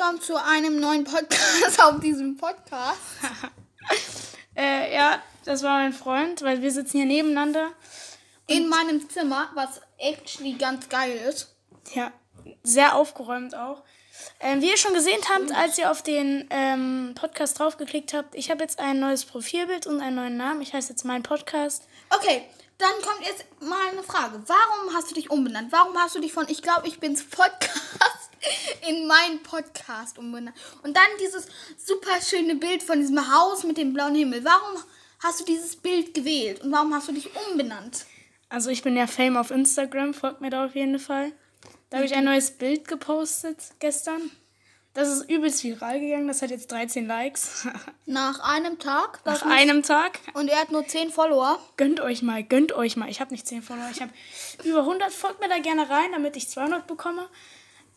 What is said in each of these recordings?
willkommen zu einem neuen Podcast auf diesem Podcast. Äh, ja, das war mein Freund, weil wir sitzen hier nebeneinander. In meinem Zimmer, was actually ganz geil ist. Ja, sehr aufgeräumt auch. Ähm, wie ihr schon gesehen habt, als ihr auf den ähm, Podcast draufgeklickt habt, ich habe jetzt ein neues Profilbild und einen neuen Namen. Ich heiße jetzt mein Podcast. Okay, dann kommt jetzt mal eine Frage. Warum hast du dich umbenannt? Warum hast du dich von Ich glaube, ich bin's Podcast in mein Podcast umbenannt? Und dann dieses super schöne Bild von diesem Haus mit dem blauen Himmel. Warum hast du dieses Bild gewählt? Und warum hast du dich umbenannt? Also ich bin ja Fame auf Instagram, folgt mir da auf jeden Fall. Da habe ich ein neues Bild gepostet gestern. Das ist übelst viral gegangen. Das hat jetzt 13 Likes. Nach einem Tag. Nach einem Tag. Und er hat nur 10 Follower. Gönnt euch mal, gönnt euch mal. Ich habe nicht 10 Follower. Ich habe über 100. Folgt mir da gerne rein, damit ich 200 bekomme.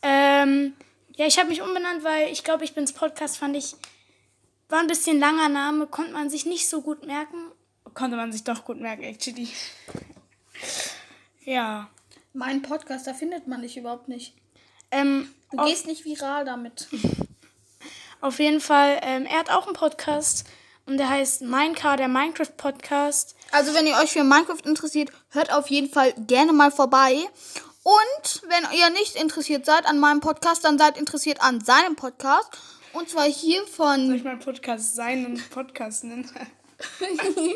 Ähm, ja, ich habe mich umbenannt, weil ich glaube, ich bin's Podcast, fand ich, war ein bisschen langer Name, konnte man sich nicht so gut merken. Konnte man sich doch gut merken, actually. Ja. Mein Podcast, da findet man dich überhaupt nicht. Ähm, Du auf, gehst nicht viral damit. auf jeden Fall, ähm, er hat auch einen Podcast und der heißt Minecraft, der Minecraft Podcast. Also, wenn ihr euch für Minecraft interessiert, hört auf jeden Fall gerne mal vorbei. Und wenn ihr nicht interessiert seid an meinem Podcast, dann seid interessiert an seinem Podcast. Und zwar hier Soll von. ich meinen Podcast seinen Podcast nennen?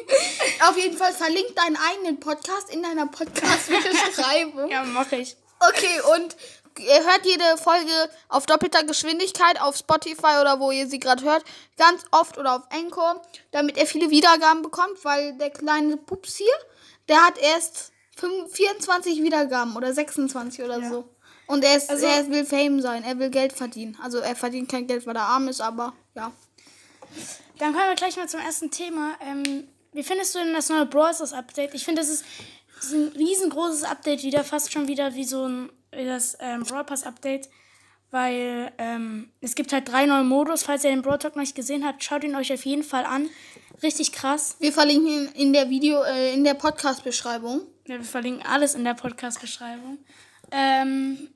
Auf jeden Fall verlinkt deinen eigenen Podcast in deiner Podcast-Beschreibung. ja, mache ich. Okay, und ihr hört jede Folge auf doppelter Geschwindigkeit auf Spotify oder wo ihr sie gerade hört, ganz oft oder auf Anchor, damit er viele Wiedergaben bekommt, weil der kleine Pups hier, der hat erst 5, 24 Wiedergaben oder 26 oder Ja. so. Und er, ist, Also- er will Fame sein, er will Geld verdienen. Also er verdient kein Geld, weil er arm ist, aber ja. Dann kommen wir gleich mal zum ersten Thema. Ähm, wie findest du denn das neue Brawl Stars Update? Ich finde, das ist, das ist ein riesengroßes Update wieder, fast schon wieder wie so ein wie das ähm, Brawl Pass Update, weil ähm, es gibt halt drei neue Modus. Falls ihr den Brawl Talk noch nicht gesehen habt, schaut ihn euch auf jeden Fall an. Richtig krass. Wir verlinken ihn in der Video, äh, in der Podcast-Beschreibung. Ja, wir verlinken alles in der Podcast-Beschreibung. Ähm,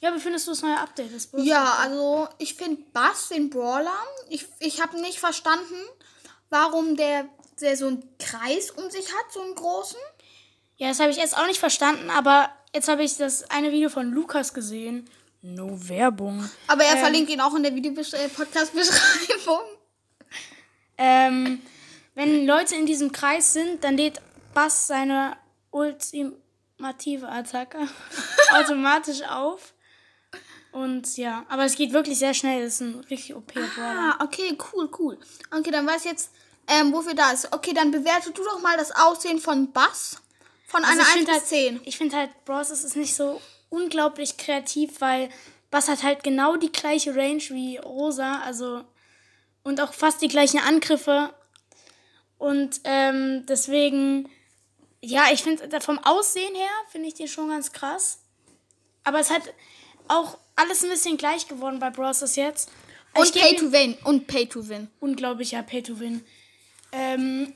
ja, wie findest du das neue Update? Das Ja, also ich finde Bass den Brawler. Ich, ich habe nicht verstanden, warum der, der so einen Kreis um sich hat, so einen großen. ja, das habe ich jetzt auch nicht verstanden, aber jetzt habe ich das eine Video von Lukas gesehen. No Werbung. Aber er verlinkt ihn auch in der Video-Podcast-Beschreibung. Ähm, wenn Leute in diesem Kreis sind, dann lädt Bass seine ultimative Attacke automatisch auf. Und ja, aber es geht wirklich sehr schnell. Das ist ein richtig OP-Brawler. Ah, okay, cool, cool. Okay, dann weiß ich jetzt, ähm, wofür da ist. Okay, dann bewerte du doch mal das Aussehen von Bass. Von Also einer ich 1 finde bis halt, 10. ich finde halt, Bros. ist nicht so unglaublich kreativ, weil Bass hat halt genau die gleiche Range wie Rosa, also und auch fast die gleichen Angriffe. Und ähm, deswegen, ja, ich finde vom Aussehen her finde ich den schon ganz krass. Aber es hat auch alles ein bisschen gleich geworden bei Bros. jetzt. Und Ich Pay to Win. Und Pay to Win. Unglaublicher Pay to Win. Ähm,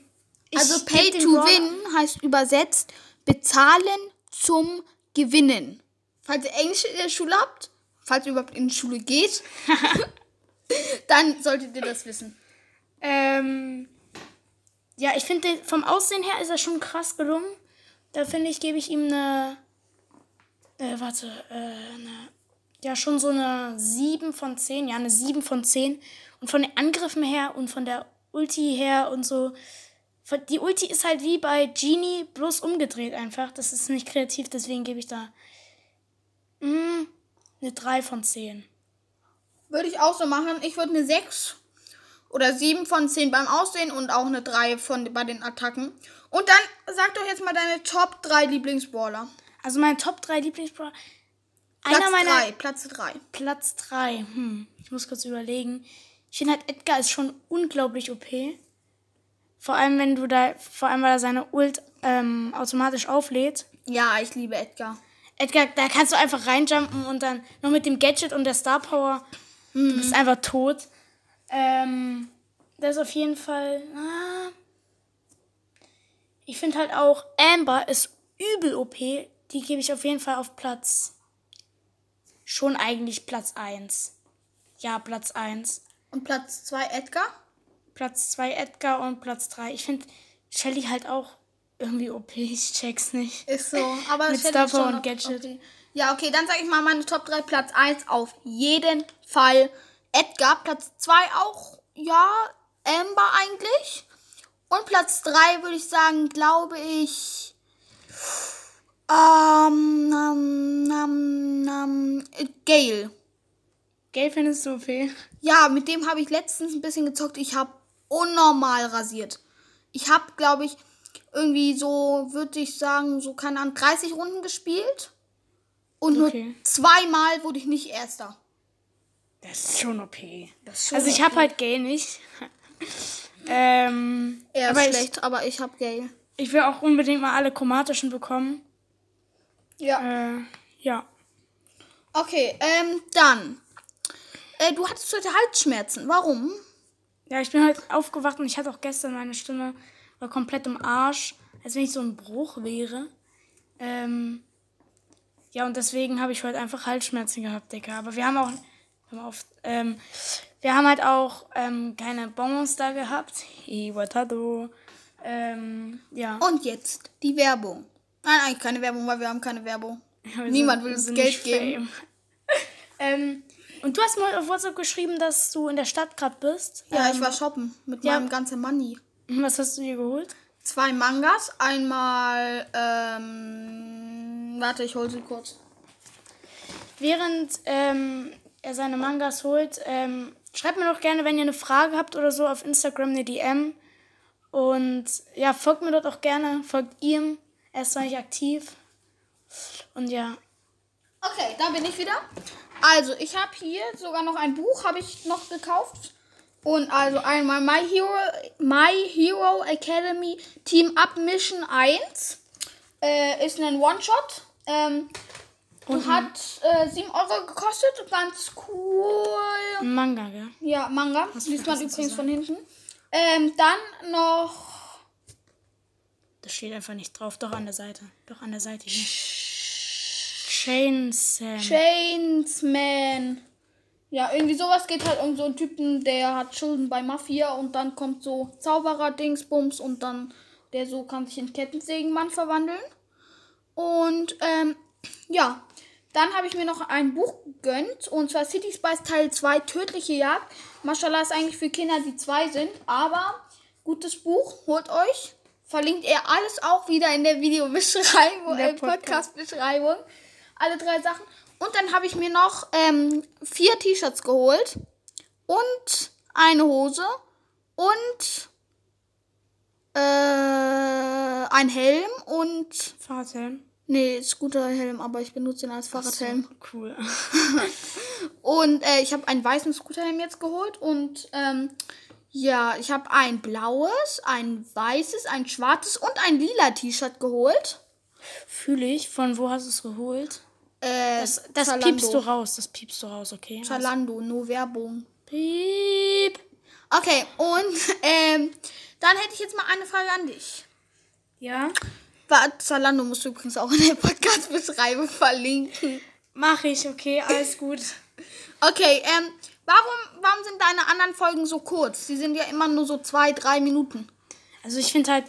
Also Pay to Win heißt übersetzt bezahlen zum Gewinnen. Falls ihr Englisch in der Schule habt, falls ihr überhaupt in die Schule geht, dann solltet ihr das wissen. Ja, ich finde, vom Aussehen her ist er schon krass gelungen. Da finde ich, gebe ich ihm eine. Äh, warte, äh, eine, ja, schon so eine 7 von 10. Ja, eine 7 von 10. Und von den Angriffen her und von der Ulti her und so. Die Ulti ist halt wie bei Genie, bloß umgedreht einfach. Das ist nicht kreativ, deswegen gebe ich da mm, eine 3 von 10. Würde ich auch so machen. Ich würde eine 6 oder 7 von 10 beim Aussehen und auch eine 3 von, bei den Attacken. Und dann sag doch jetzt mal deine Top 3 Lieblingsballer. Also meine Top 3 Lieblingsbrawler. Platz Einer meiner 3, Platz 3. Platz 3. Hm, ich muss kurz überlegen. Ich finde halt, Edgar ist schon unglaublich OP. Vor allem, wenn du da, vor allem, weil er seine Ult ähm, automatisch auflädt. Ja, ich liebe Edgar. Edgar, da kannst du einfach reinjumpen und dann noch mit dem Gadget und der Star Power. Du bist einfach tot. Ähm, das ist auf jeden Fall. Ah, ich finde halt auch, Amber ist übel OP. Die gebe ich auf jeden Fall auf Platz. Schon eigentlich Platz 1. Ja, Platz 1. Und Platz 2 Edgar? Platz 2 Edgar und Platz 3. Ich finde Shelly halt auch irgendwie OP. Ich check's nicht. Ist so. Aber Mit Star Power und Gadget. Okay. Ja, okay, dann sage ich mal meine Top 3. Platz 1 auf jeden Fall Edgar. Platz 2 auch, ja, Amber eigentlich. Und Platz 3 würde ich sagen, glaube ich. Ähm, ähm, ähm, ähm, Gale. Gale findest du OP? Ja, mit dem habe ich letztens ein bisschen gezockt. Ich habe unnormal rasiert. Ich habe, glaube ich, irgendwie so, würde ich sagen, so, keine Ahnung, 30 Runden gespielt. Und Okay. nur zweimal wurde ich nicht Erster. Das ist schon OP. Ist schon Also ich habe halt Gale nicht. ähm, Eher aber schlecht, aber ich habe. Ich, ich will auch unbedingt mal alle chromatischen bekommen. Ja. Äh, ja. Okay, ähm, dann. Äh, du hattest heute Halsschmerzen. Warum? Ja, ich bin halt aufgewacht und ich hatte auch gestern meine Stimme war komplett im Arsch, als wenn ich so ein Bruch wäre. Ähm, ja, und deswegen habe ich heute einfach Halsschmerzen gehabt, Digga. Aber wir haben auch, hör mal auf, ähm, wir haben halt auch ähm, keine Bonbons da gehabt. Iwatado. Ähm, ja. Und jetzt die Werbung. Nein, eigentlich keine Werbung, weil wir haben keine Werbung. Wir Niemand sind- will uns Geld geben. ähm, und du hast mal auf WhatsApp geschrieben, dass du in der Stadt gerade bist. Ja, ähm, ich war shoppen mit ja. meinem ganzen Money. Was hast du dir geholt? Zwei Mangas. Einmal, ähm, warte, ich hole sie kurz. Während ähm, er seine Mangas holt, ähm, schreibt mir doch gerne, wenn ihr eine Frage habt oder so, auf Instagram eine DM. Und ja, folgt mir dort auch gerne, folgt ihm. Er ist zwar aktiv. Und ja, Okay, da bin ich wieder. Also, ich habe hier sogar noch ein Buch, habe ich noch gekauft. Und also einmal My Hero, My Hero Academy Team Up Mission 1. Äh, ist ein One-Shot. Ähm, und hat äh, 7 Euro gekostet. Ganz cool. Manga, gell? Ja, Manga. Hast Liest man übrigens von hinten. Ähm, dann noch Das steht einfach nicht drauf. Doch an der Seite. Doch an der Seite hier. Chainsaw. Chainsman. Ja, irgendwie sowas geht halt um so einen Typen, der hat Schulden bei Mafia und dann kommt so Zauberer Dingsbums und dann der so kann sich in Kettensägenmann verwandeln. Und ähm, ja, dann habe ich mir noch ein Buch gegönnt und zwar City Spice Teil 2 Tödliche Jagd. Mashallah ist eigentlich für Kinder, die zwei sind, aber gutes Buch, holt euch. Verlinkt er alles auch wieder in der Videobeschreibung, In der äh, Podcast-Beschreibung. Alle drei Sachen. Und dann habe ich mir noch ähm, vier T-Shirts geholt und eine Hose und äh, ein Helm und Fahrradhelm. Nee, Scooterhelm, aber ich benutze ihn als Fahrradhelm. Cool. Und äh, ich habe einen weißen Scooterhelm jetzt geholt und ähm, ja, ich habe ein blaues, ein weißes, ein schwarzes und ein lila T-Shirt geholt. Fühle ich. Von wo hast du es geholt? Äh, Das, das Zalando. piepst du raus. Das piepst du raus, okay? Zalando, nur Werbung. Piep. Okay, und ähm, dann hätte ich jetzt mal eine Frage an dich. Ja? Zalando musst du übrigens auch in der Podcast-Beschreibung verlinken. Mach ich, okay, alles gut. Okay, ähm, warum, warum sind deine anderen Folgen so kurz? Die sind ja immer nur so zwei, drei Minuten. Also ich finde halt,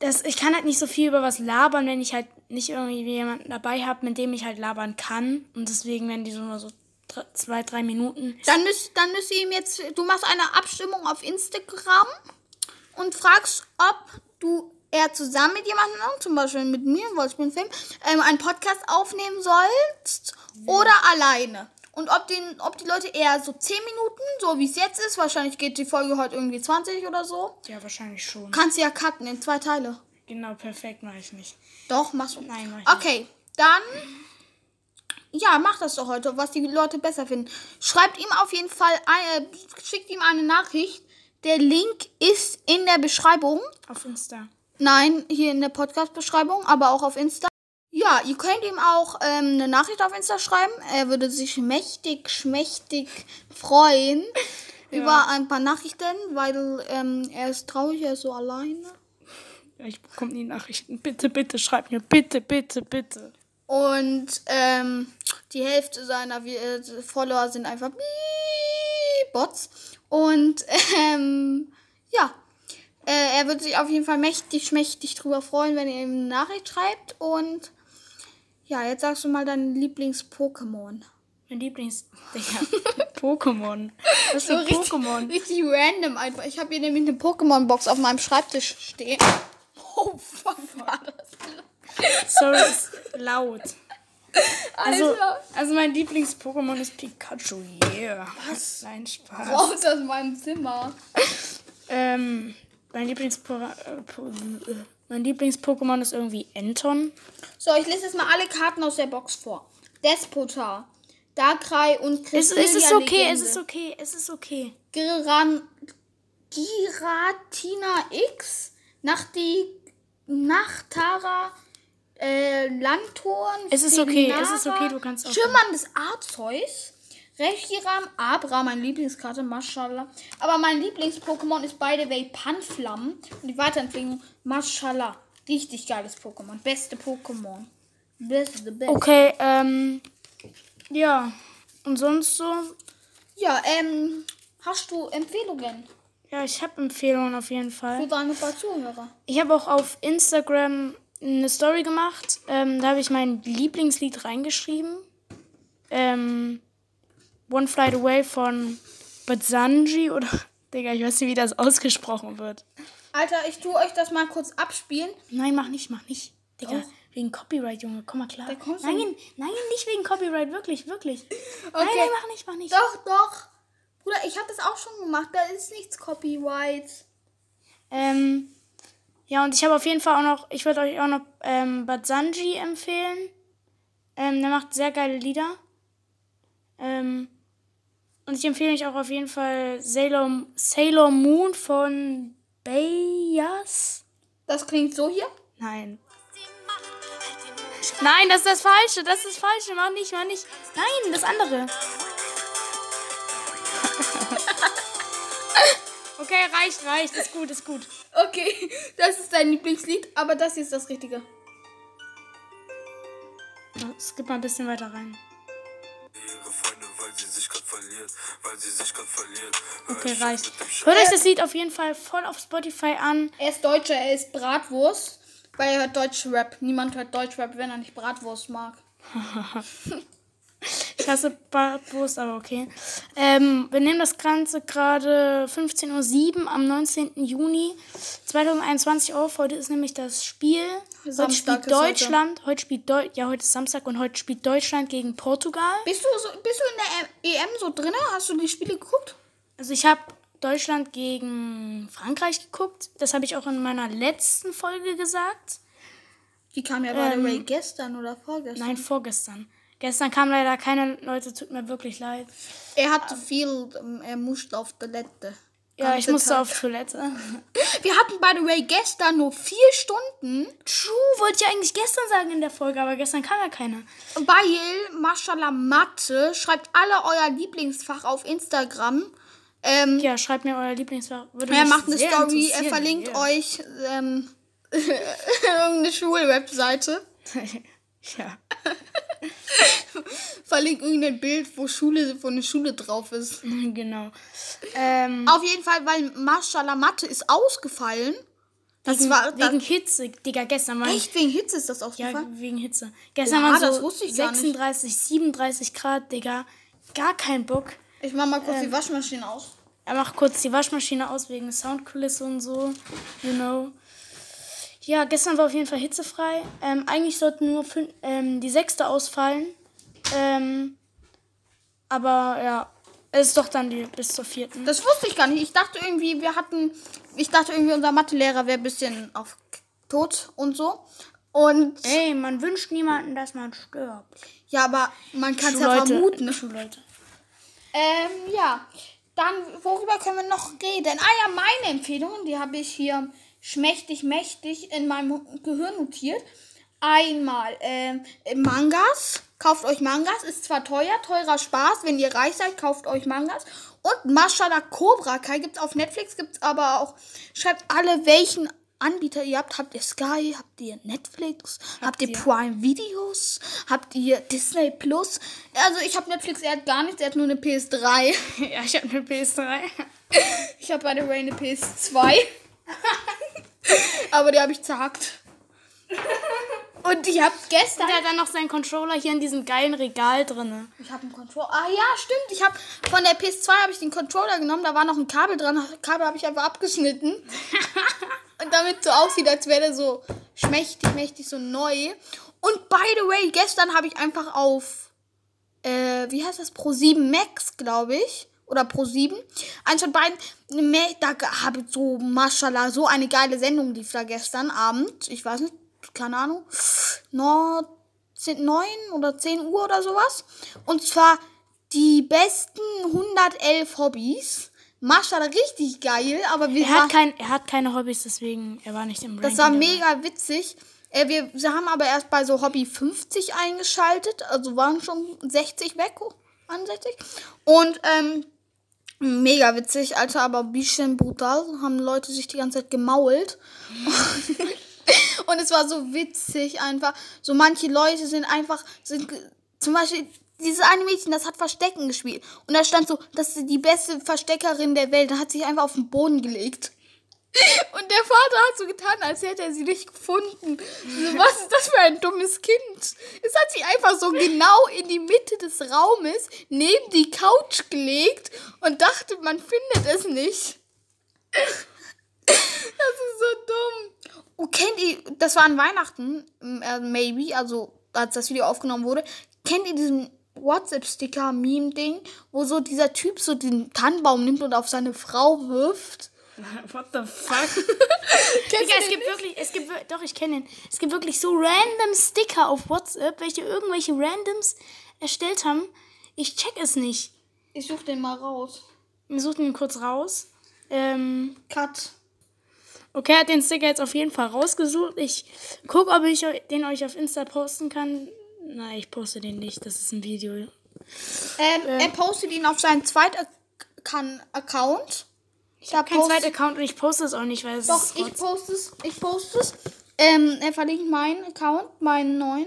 dass ich kann halt nicht so viel über was labern, wenn ich halt nicht irgendwie jemanden dabei habe, mit dem ich halt labern kann. Und deswegen werden die so nur so dr- zwei, drei Minuten. Dann müsst, dann müsst ihr ihm jetzt, du machst eine Abstimmung auf Instagram und fragst, ob du eher zusammen mit jemandem, zum Beispiel mit mir, weil ich bin Film, ähm, einen Podcast aufnehmen sollst oder alleine. Und ob, den, ob die Leute eher so 10 Minuten, so wie es jetzt ist, wahrscheinlich geht die Folge heute irgendwie 20 oder so, Ja, wahrscheinlich schon. kannst du ja cutten in zwei Teile. Genau, perfekt mache ich nicht. Doch, machst du. Nein, mach ich nicht. Okay, dann. Ja, mach das doch heute, was die Leute besser finden. Schreibt ihm auf jeden Fall, ein, äh, schickt ihm eine Nachricht. Der Link ist in der Beschreibung. Auf Insta. Nein, hier in der Podcast-Beschreibung, aber auch auf Insta. Ja, ihr könnt ihm auch ähm, eine Nachricht auf Insta schreiben. Er würde sich mächtig, schmächtig freuen über ein paar Nachrichten, weil ähm, er ist traurig, er ist so alleine. Ja, ich bekomme die Nachrichten. Bitte, bitte, schreib mir. Bitte, bitte, bitte. Und ähm, die Hälfte seiner äh, Follower sind einfach Bots. Und ähm, ja, äh, er wird sich auf jeden Fall mächtig, schmächtig drüber freuen, wenn ihr ihm eine Nachricht schreibt. Und ja, jetzt sagst du mal dein Lieblings-Pokémon. Mein Lieblings... Digga, Pokémon. Was für richtig, Pokémon? richtig random einfach. Ich habe hier nämlich eine Pokémon-Box auf meinem Schreibtisch stehen. Oh, fuck, war das? Sorry, ist laut. Also, also mein Lieblings-Pokémon ist Pikachu, yeah. Was? Nein, Spaß. Raus aus meinem Zimmer. Ähm, mein Lieblings-Pokémon äh, äh, mein Lieblings-Pokémon ist irgendwie Enton. So, ich lese jetzt mal alle Karten aus der Box vor. Despota, Darkrai und Es, Cresselia es ist okay, Legende. es ist okay, es ist okay. Giran Giratina X, Nachti Nachtara, äh, Landtorn, Es ist okay, Stinara, es ist okay, du kannst auch- Schimmerndes Arzeus, Reshiram, Abra, meine Lieblingskarte, Mashallah. Aber mein Lieblings-Pokémon ist by the way Panflam und die Weiterentwicklung Mashallah. Richtig geiles Pokémon, beste Pokémon. Beste, beste. Okay, ähm, ja. Und sonst so? Ja, ähm, hast du Empfehlungen Ja, ich habe Empfehlungen auf jeden für Fall. deine paar Zuhörer? Ich habe auch auf Instagram eine Story gemacht. Ähm, da habe ich mein Lieblingslied reingeschrieben. Ähm, One Flight Away von Batsanji oder. Digga, ich weiß nicht, wie das ausgesprochen wird. Alter, ich tue euch das mal kurz abspielen. Nein, mach nicht, mach nicht. Digga, Doch. wegen Copyright, Junge, komm mal klar. Nein, nicht. nein, nicht wegen Copyright, wirklich, wirklich. Nein, Okay. nein, mach nicht, mach nicht. Doch, doch. Bruder, ich habe das auch schon gemacht. Da ist nichts Copyright. Ähm, ja, und ich habe auf jeden Fall auch noch, ich würde euch auch noch ähm, Batsanji empfehlen. Ähm, der macht sehr geile Lieder. Ähm, und ich empfehle euch auch auf jeden Fall Sailor, Sailor Moon von Bayas. Das klingt so hier. Nein. Nein, das ist das Falsche. Das ist das Falsche. Mach nicht, mach nicht. Nein, das andere. okay, reicht, reicht. Ist gut, ist gut. Okay, das ist dein Lieblingslied, aber das hier ist das Richtige. Skip mal ein bisschen weiter rein. Okay, ich reicht. mit dem Sch- Hört euch das Lied auf jeden Fall voll auf Spotify an. Er ist Deutscher, er ist Bratwurst, weil er hört Deutschrap. Niemand hört Deutschrap, wenn er nicht Bratwurst mag. Ich hasse Bratwurst, aber okay. Ähm, wir nehmen das Ganze gerade 15.07 Uhr am 19. Juni 2021 auf. Heute ist nämlich das Spiel. Heute spielt. Deutschland. Heute spielt Deu ja, heute ist Samstag und heute spielt Deutschland gegen Portugal. Bist du, so, bist du in der EM so drin? Hast du die Spiele geguckt? Also ich habe Deutschland gegen Frankreich geguckt. Das habe ich auch in meiner letzten Folge gesagt. Die kam ja the way gestern oder vorgestern. Nein, vorgestern. Gestern kamen leider keine Leute, tut mir wirklich leid. Er hatte viel, ähm, er musste auf Toilette. Ja, ich musste Tag. auf Toilette. Wir hatten, by the way, gestern nur vier Stunden, True, wollte ich eigentlich gestern sagen in der Folge, aber gestern kam ja keiner. weil Mashallah Mathe schreibt alle euer Lieblingsfach auf Instagram. Ähm, Ja, schreibt mir euer Lieblingsfach. Würde er macht eine Story, er verlinkt Ja. euch ähm, irgendeine Schulwebseite. Ja. Verlinkt irgendein Bild, wo Schule, wo eine Schule drauf ist. genau. Ähm, Auf jeden Fall, weil Mashallah Mathe ist ausgefallen. Das wegen, war das, wegen Hitze, Digga, gestern war echt wegen Hitze ist das Ja, ausgefallen. wegen Hitze. Gestern Oha, waren so wusste ich gar nicht. 36, 37 Grad, Digga. Gar kein Bock. Ich mach mal kurz Ähm. die Waschmaschine aus. Er macht kurz die Waschmaschine aus wegen Soundkulisse und so. You know. Ja, gestern war auf jeden Fall hitzefrei. Ähm, eigentlich sollten nur fün- ähm, die sechste ausfallen. Ähm, aber ja, es ist doch dann die bis zur vierten. Das wusste ich gar nicht. Ich dachte irgendwie, wir hatten, ich dachte irgendwie, unser Mathelehrer wäre ein bisschen auf tot und so. Und Ey, man wünscht niemanden, dass man stirbt. ja, aber man kann es ja vermuten. Schulleute. Ähm, ja. Dann, worüber können wir noch reden? Ah ja, meine Empfehlungen, die habe ich hier schmächtig, mächtig in meinem Gehirn notiert. Einmal ähm, Mangas. Kauft euch Mangas. Ist zwar teuer, teurer Spaß. Wenn ihr reich seid, kauft euch Mangas. Und Mashallah Cobra Kai gibt es auf Netflix, gibt es aber auch. Schreibt alle, welchen Anbieter ihr habt. Habt ihr Sky? Habt ihr Netflix? Habt, ihr ihr- Prime Videos? Habt ihr Disney Plus? Also ich habe Netflix, er hat gar nichts, er hat nur eine PS3. Ja, ich habe eine PS3. Ich habe bei der Ray eine PS2. Aber die habe ich zerhackt. Und ich habe gestern. Der hat dann noch seinen Controller hier in diesem geilen Regal drinne. Ich habe einen Controller. Ah ja, stimmt. Ich habe von der PS2 habe ich den Controller genommen. Da war noch ein Kabel dran. Das Kabel habe ich einfach abgeschnitten. Und damit so aussieht, als wäre der so schmächtig, mächtig, so neu. Und by the way, gestern habe ich einfach auf, äh, wie heißt das? Pro 7 Max, glaube ich. Oder Pro 7. Eins von beiden. Da habe ich so, mashallah, so eine geile Sendung lief da gestern Abend. Ich weiß nicht, keine Ahnung. No, 10, 9 oder 10 Uhr oder sowas. Und zwar die besten 111 Hobbys. Mashallah, richtig geil, aber wir Er hat, kein, er hat keine Hobbys, deswegen er war nicht im das Ranking war dabei. mega witzig. Äh, wir, wir haben aber erst bei so Hobby 50 eingeschaltet, also waren schon 60 weg, oh, 61. Und ähm, mega witzig, Alter, aber ein bisschen brutal. Haben Leute sich die ganze Zeit gemault. Und es war so witzig einfach. So manche Leute sind einfach, sind zum Beispiel dieses eine Mädchen, das hat Verstecken gespielt. Und da stand so, das ist die beste Versteckerin der Welt. Da hat sich einfach auf den Boden gelegt. Und der Vater hat so getan, als hätte er sie nicht gefunden. So, was ist das für ein dummes Kind? Es hat sich einfach so genau in die Mitte des Raumes neben die Couch gelegt und dachte, man findet es nicht. Das ist so dumm. Oh, kennt ihr, das war an Weihnachten, äh, maybe, also als das Video aufgenommen wurde. Kennt ihr diesen WhatsApp-Sticker-Meme-Ding, wo so dieser Typ so den Tannenbaum nimmt und auf seine Frau wirft? What the fuck? Digga, es gibt wirklich, es gibt, doch, ich kenne ihn. Es gibt wirklich so random Sticker auf WhatsApp, welche irgendwelche Randoms erstellt haben. Ich check es nicht. Ich such den mal raus. Wir suchen ihn kurz raus. Ähm, Cut. okay, er hat den Sticker jetzt auf jeden Fall rausgesucht. Ich guck, ob ich den euch auf Insta posten kann. Nein, ich poste den nicht. Das ist ein Video. Ähm, Er postet ihn auf seinen zweiten Account. Ich habe Kein zweiter Account und ich poste es auch nicht, weil es Doch, ist ich poste es. Ich poste es. Ähm, er verlinkt meinen Account, meinen neuen.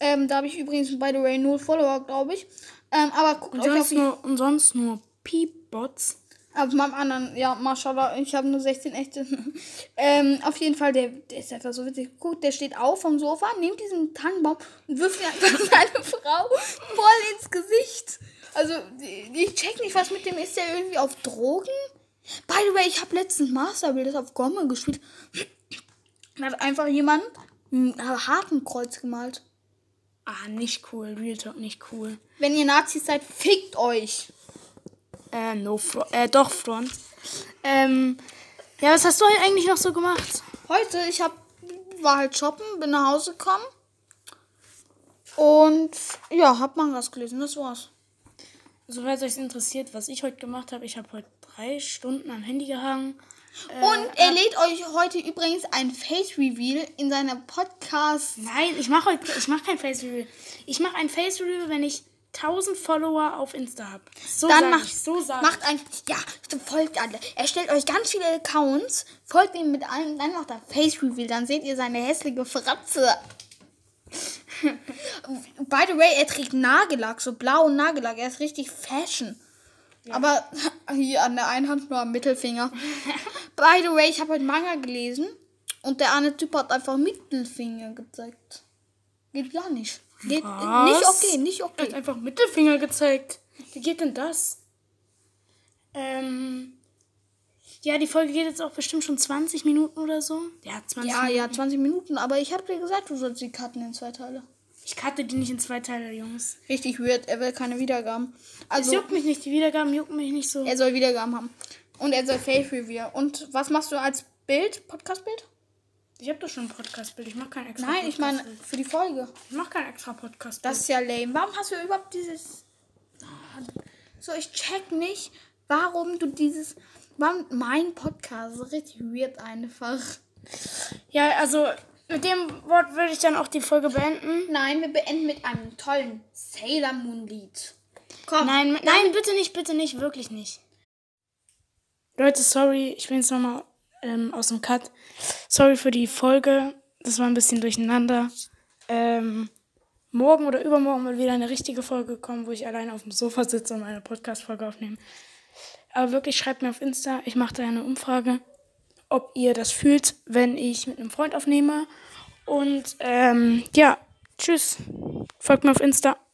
Ähm, da habe ich übrigens, by the way, null Follower, glaube ich. Ähm, aber guckt und euch auf, sonst nur, und sonst nur Peep-Bots. auf meinem anderen, ja, Mashallah, ich habe nur 16 echte. ähm, auf jeden Fall, der, der ist einfach so witzig. Guckt, der steht auf vom Sofa, nimmt diesen Tannenbaum und wirft ihn einfach seine Frau voll ins Gesicht. Also, ich check nicht, was mit dem ist. Der irgendwie auf Drogen? By the way, ich habe letztens Master Builders auf Gomme gespielt. Da hat einfach jemand ein Hakenkreuz gemalt. Ah, nicht cool. Real Talk, nicht cool. Wenn ihr Nazis seid, fickt euch. Äh, no front. Äh, doch, front. Ähm, ja, was hast du heute eigentlich noch so gemacht? Heute, ich hab, war halt shoppen, bin nach Hause gekommen. Und ja, hab Mangas gelesen, das war's. Soweit euch interessiert, was ich heute gemacht habe, ich habe heute drei Stunden am Handy gehangen. Und er lädt euch heute übrigens ein Face Reveal in seiner Podcast. Nein, ich mache heute, ich mache kein Face Reveal. Ich mache ein Face Reveal, wenn ich 1000 Follower auf Insta habe. So Dann sag macht, ich, so sag macht ein, ja, folgt alle. Er stellt euch ganz viele Accounts, folgt ihm mit allen, dann macht er Face Reveal, dann seht ihr seine hässliche Fratze. By the way, er trägt Nagellack, so blauen Nagellack, er ist richtig Fashion. Aber hier an der einen Hand nur am Mittelfinger. By the way, ich habe heute Manga gelesen und der eine Typ hat einfach Mittelfinger gezeigt. Geht gar nicht. Geht Was? nicht okay, nicht Er hat okay. einfach Mittelfinger gezeigt. Wie geht denn das? Ähm, ja, die Folge geht jetzt auch bestimmt schon 20 Minuten oder so. Ja, 20 Ja, Minuten. ja, 20 Minuten, aber ich habe dir gesagt, du sollst die Karten in zwei Teile. Ich cutte die nicht in zwei Teile, Jungs. Richtig weird, er will keine Wiedergaben. Es Also, juckt mich nicht, die Wiedergaben jucken mich nicht so. er soll Wiedergaben haben. Und er soll Face Review. Und was machst du als Bild? Podcast-Bild? Ich habe doch schon ein Podcast-Bild. Ich mache kein extra Nein, ich meine für die Folge. Ich mache kein extra Podcast-Bild. Das ist ja lame. Warum hast du überhaupt dieses. So, ich check nicht, warum du dieses. Warum mein Podcast ist richtig weird einfach. Ja, also mit dem Wort würde ich dann auch die Folge beenden. Nein, wir beenden mit einem tollen Sailor Moon Lied. Komm. Nein, nein, bitte nicht, bitte nicht, wirklich nicht. Leute, sorry, ich bin jetzt nochmal ähm, aus dem Cut. Sorry für die Folge. Das war ein bisschen durcheinander. Ähm, morgen oder übermorgen wird wieder eine richtige Folge kommen, wo ich alleine auf dem Sofa sitze und eine Podcast-Folge aufnehme. Aber wirklich, schreibt mir auf Insta. Ich mache da eine Umfrage, ob ihr das fühlt, wenn ich mit einem Freund aufnehme. Und ähm, ja, tschüss. Folgt mir auf Insta.